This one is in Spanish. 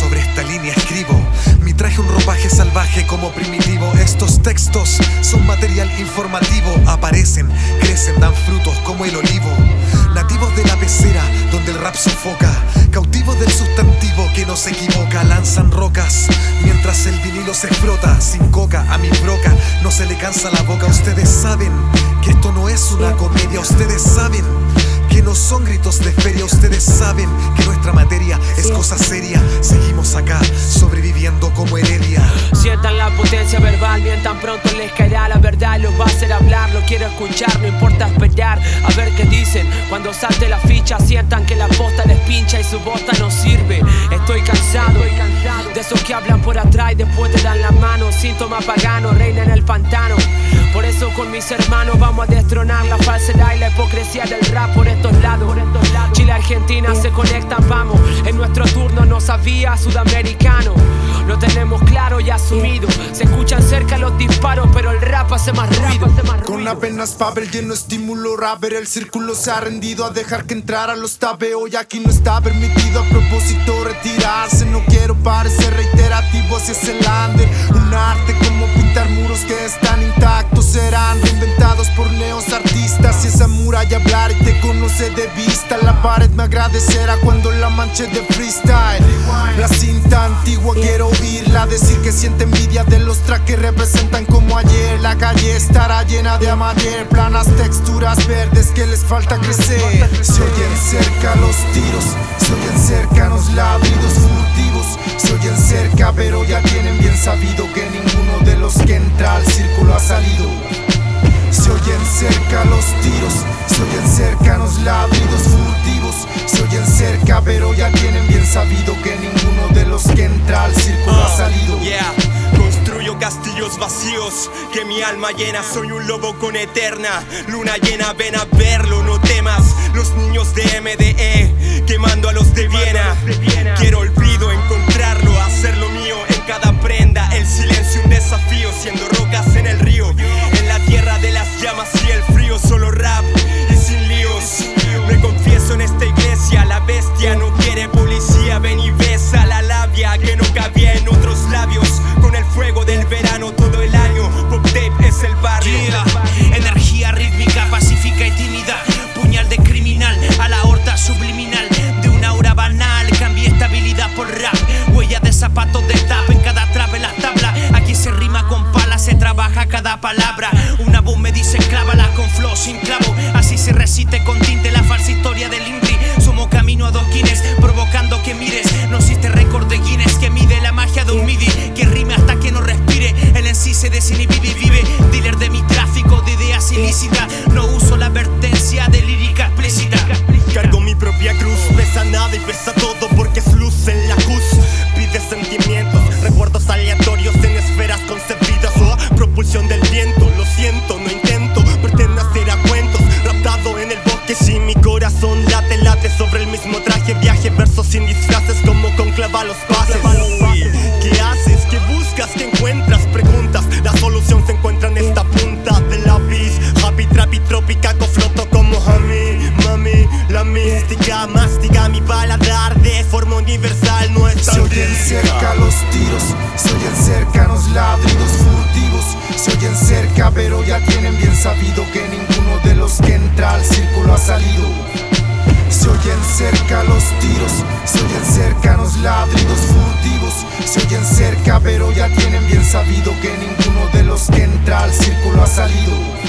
sobre esta línea escribo. Mi traje un ropaje salvaje como primitivo. Estos textos son material informativo. Aparecen, crecen, dan frutos como el olivo. Nativos de la pecera donde el rap sofoca. Cautivos del sustantivo que no se equivoca. Lanzan rocas mientras el vinilo se frota. Sin coca a mi broca no se le cansa la boca. Ustedes saben que esto no es una comedia. Ustedes saben que no son gritos de feria. Ustedes saben que nuestra materia es cosa seria. Acá, sobreviviendo como heredia. Sientan la potencia verbal, bien tan pronto les caerá la verdad. Los va a hacer hablar, lo quiero escuchar, no importa esperar a ver qué dicen. Cuando salte la ficha, sientan que la posta les pincha y su bosta no sirve. Estoy cansado de esos que hablan por atrás y después te dan la mano. Síntoma pagano, reina en el pantano. Por eso con mis hermanos vamos a destronar la falsedad y la hipocresía del rap por estos lados. Argentina se conectan, vamos. En nuestro turno no sabía sudamericano. Lo tenemos claro y asumido. Se escuchan cerca los disparos, pero el rap hace más ruido. Con apenas papel lleno estímulo rapper El círculo se ha rendido a dejar que entrara los tape Hoy aquí no está permitido a propósito retirarse No quiero parecer reiterativo si es el under Un arte como pintar muros que están intactos Serán reinventados por neos artistas Si esa muralla hablar de vista La pared me agradecerá cuando la manche de freestyle. La cinta antigua quiero oírla Decir que siente envidia de los tracks que representan como ayer. La calle estará llena de amateur Planas texturas verdes que les falta crecer. Se oyen cerca los tiros Se oyen cerca los ladridos furtivos Se oyen cerca pero ya tienen bien sabido Que ladridos furtivos, se oyen cerca, pero ya tienen bien sabido que ninguno de los que entra al círculo ha salido. Yeah. Construyo castillos vacíos que mi alma llena. Soy un lobo con eterna luna llena. Ven a verlo, no temas. Los niños de MDE quemando a los de Viena. Quiero olvido encontrarlo, hacerlo mío en cada prenda. El silencio un desafío, siendo rocas Se recite con tinte La mística mastiga mi paladar de forma universal. No es Se oyen cerca los tiros, se oyen cerca los ladridos furtivos, se oyen cerca, pero ya tienen bien sabido que ninguno de los que entra al círculo ha salido. Se oyen cerca los tiros, se oyen cerca los ladridos furtivos, se oyen cerca, pero ya tienen bien sabido que ninguno de los que entra al círculo ha salido.